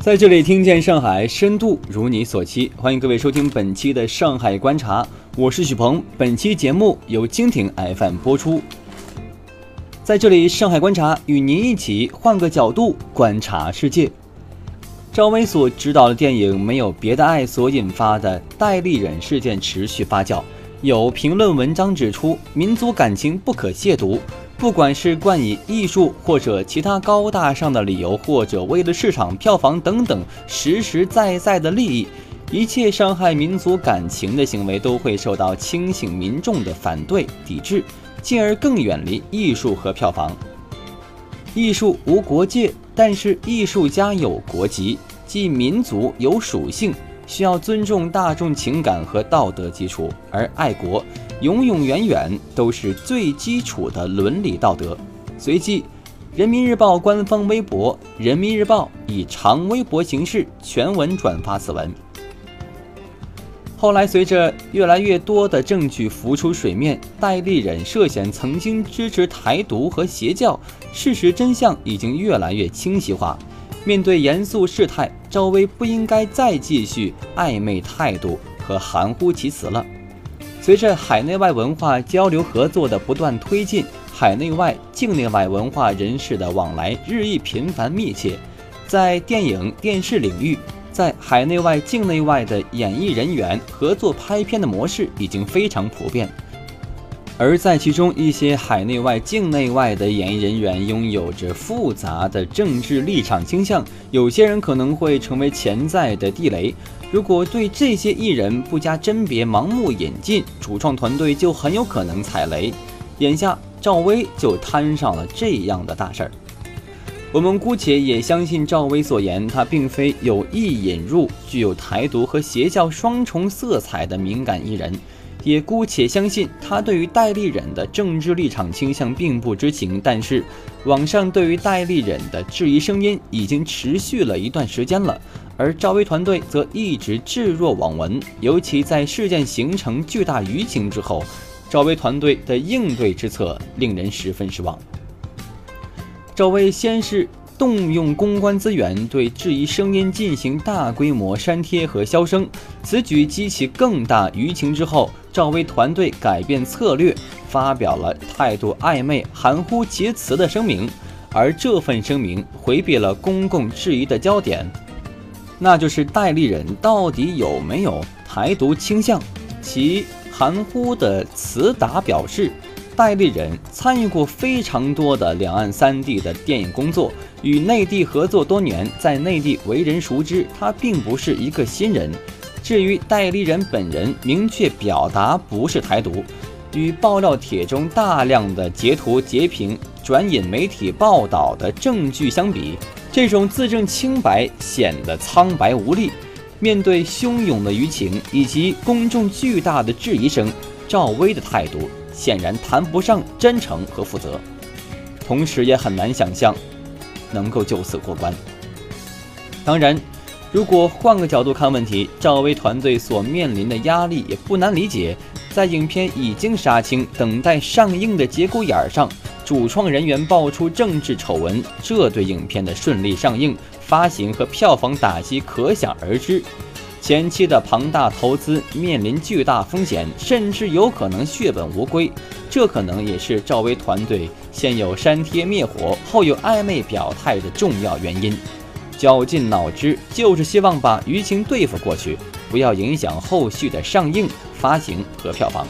在这里听见上海深度如你所期，欢迎各位收听本期的上海观察，我是许鹏。本期节目由蜻蜓 FM 播出。在这里，上海观察与您一起换个角度观察世界。赵薇所执导的电影《没有别的爱》所引发的戴立忍事件持续发酵，有评论文章指出，民族感情不可亵渎。不管是冠以艺术或者其他高大上的理由，或者为了市场票房等等实实在在的利益，一切伤害民族感情的行为都会受到清醒民众的反对抵制，进而更远离艺术和票房。艺术无国界，但是艺术家有国籍，即民族有属性。需要尊重大众情感和道德基础，而爱国永永远远都是最基础的伦理道德。随即，人民日报官方微博“人民日报”以长微博形式全文转发此文。后来，随着越来越多的证据浮出水面，戴立忍涉嫌曾经支持台独和邪教，事实真相已经越来越清晰化。面对严肃事态，赵薇不应该再继续暧昧态度和含糊其辞了。随着海内外文化交流合作的不断推进，海内外、境内外文化人士的往来日益频繁密切，在电影、电视领域，在海内外、境内外的演艺人员合作拍片的模式已经非常普遍。而在其中，一些海内外、境内外的演艺人员拥有着复杂的政治立场倾向，有些人可能会成为潜在的地雷。如果对这些艺人不加甄别、盲目引进，主创团队就很有可能踩雷。眼下，赵薇就摊上了这样的大事儿。我们姑且也相信赵薇所言，她并非有意引入具有台独和邪教双重色彩的敏感艺人。也姑且相信他对于戴立忍的政治立场倾向并不知情，但是网上对于戴立忍的质疑声音已经持续了一段时间了，而赵薇团队则一直置若罔闻。尤其在事件形成巨大舆情之后，赵薇团队的应对之策令人十分失望。赵薇先是。动用公关资源对质疑声音进行大规模删帖和消声，此举激起更大舆情之后，赵薇团队改变策略，发表了态度暧昧、含糊其辞的声明。而这份声明回避了公共质疑的焦点，那就是戴立忍到底有没有台独倾向？其含糊的词答表示。戴立人参与过非常多的两岸三地的电影工作，与内地合作多年，在内地为人熟知，他并不是一个新人。至于戴立人本人明确表达不是台独，与爆料帖中大量的截图截屏转引媒体报道的证据相比，这种自证清白显得苍白无力。面对汹涌的舆情以及公众巨大的质疑声，赵薇的态度。显然谈不上真诚和负责，同时也很难想象能够就此过关。当然，如果换个角度看问题，赵薇团队所面临的压力也不难理解。在影片已经杀青、等待上映的节骨眼上，主创人员爆出政治丑闻，这对影片的顺利上映、发行和票房打击可想而知。前期的庞大投资面临巨大风险，甚至有可能血本无归。这可能也是赵薇团队先有删帖灭火，后有暧昧表态的重要原因。绞尽脑汁就是希望把舆情对付过去，不要影响后续的上映、发行和票房。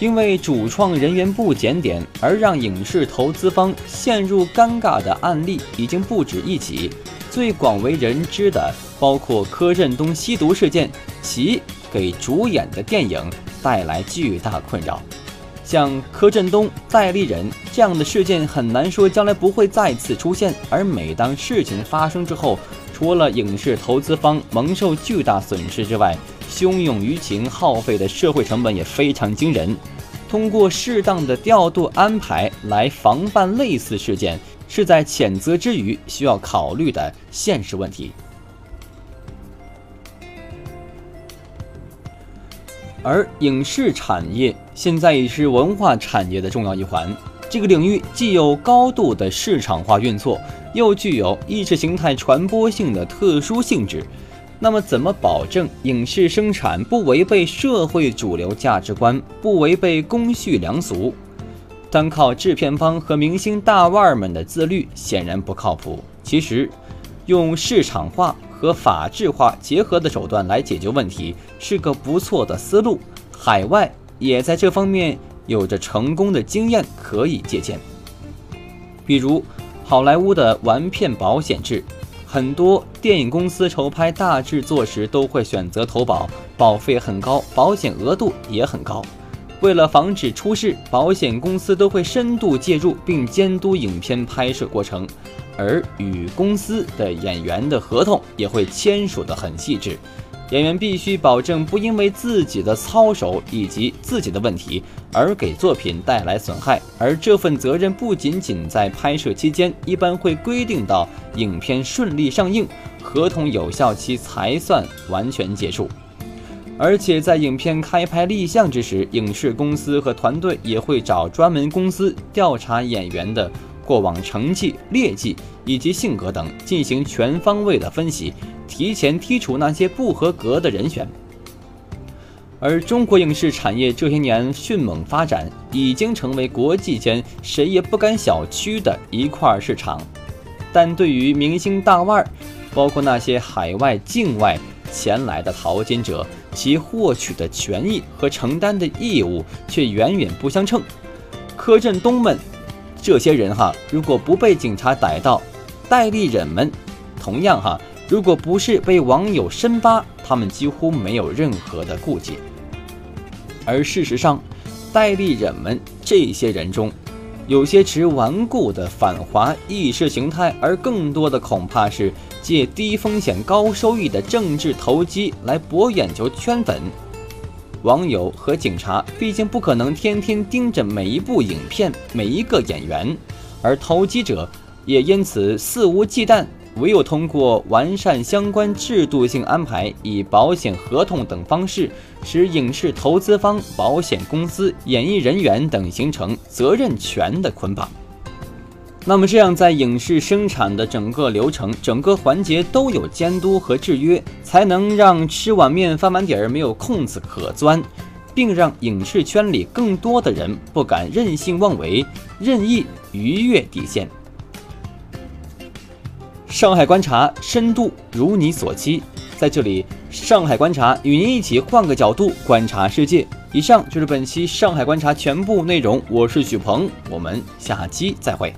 因为主创人员不检点而让影视投资方陷入尴尬的案例已经不止一起。最广为人知的包括柯震东吸毒事件，其给主演的电影带来巨大困扰。像柯震东、戴立忍这样的事件，很难说将来不会再次出现。而每当事情发生之后，除了影视投资方蒙受巨大损失之外，汹涌舆情耗费的社会成本也非常惊人。通过适当的调度安排来防范类似事件。是在谴责之余需要考虑的现实问题。而影视产业现在已是文化产业的重要一环，这个领域既有高度的市场化运作，又具有意识形态传播性的特殊性质。那么，怎么保证影视生产不违背社会主流价值观，不违背公序良俗？单靠制片方和明星大腕们的自律，显然不靠谱。其实，用市场化和法制化结合的手段来解决问题，是个不错的思路。海外也在这方面有着成功的经验可以借鉴。比如，好莱坞的完片保险制，很多电影公司筹拍大制作时都会选择投保，保费很高，保险额度也很高。为了防止出事，保险公司都会深度介入并监督影片拍摄过程，而与公司的演员的合同也会签署得很细致。演员必须保证不因为自己的操守以及自己的问题而给作品带来损害，而这份责任不仅仅在拍摄期间，一般会规定到影片顺利上映，合同有效期才算完全结束。而且在影片开拍立项之时，影视公司和团队也会找专门公司调查演员的过往成绩、劣迹以及性格等，进行全方位的分析，提前剔除那些不合格的人选。而中国影视产业这些年迅猛发展，已经成为国际间谁也不敢小觑的一块市场。但对于明星大腕儿，包括那些海外、境外前来的淘金者，其获取的权益和承担的义务却远远不相称。柯震东们这些人哈，如果不被警察逮到，戴立忍们同样哈，如果不是被网友深扒，他们几乎没有任何的顾忌。而事实上，戴立忍们这些人中，有些持顽固的反华意识形态，而更多的恐怕是。借低风险高收益的政治投机来博眼球圈粉，网友和警察毕竟不可能天天盯着每一部影片、每一个演员，而投机者也因此肆无忌惮。唯有通过完善相关制度性安排，以保险合同等方式，使影视投资方、保险公司、演艺人员等形成责任权的捆绑。那么这样，在影视生产的整个流程、整个环节都有监督和制约，才能让吃碗面翻碗底儿没有空子可钻，并让影视圈里更多的人不敢任性妄为、任意逾越底线。上海观察深度如你所期，在这里，上海观察与您一起换个角度观察世界。以上就是本期上海观察全部内容，我是许鹏，我们下期再会。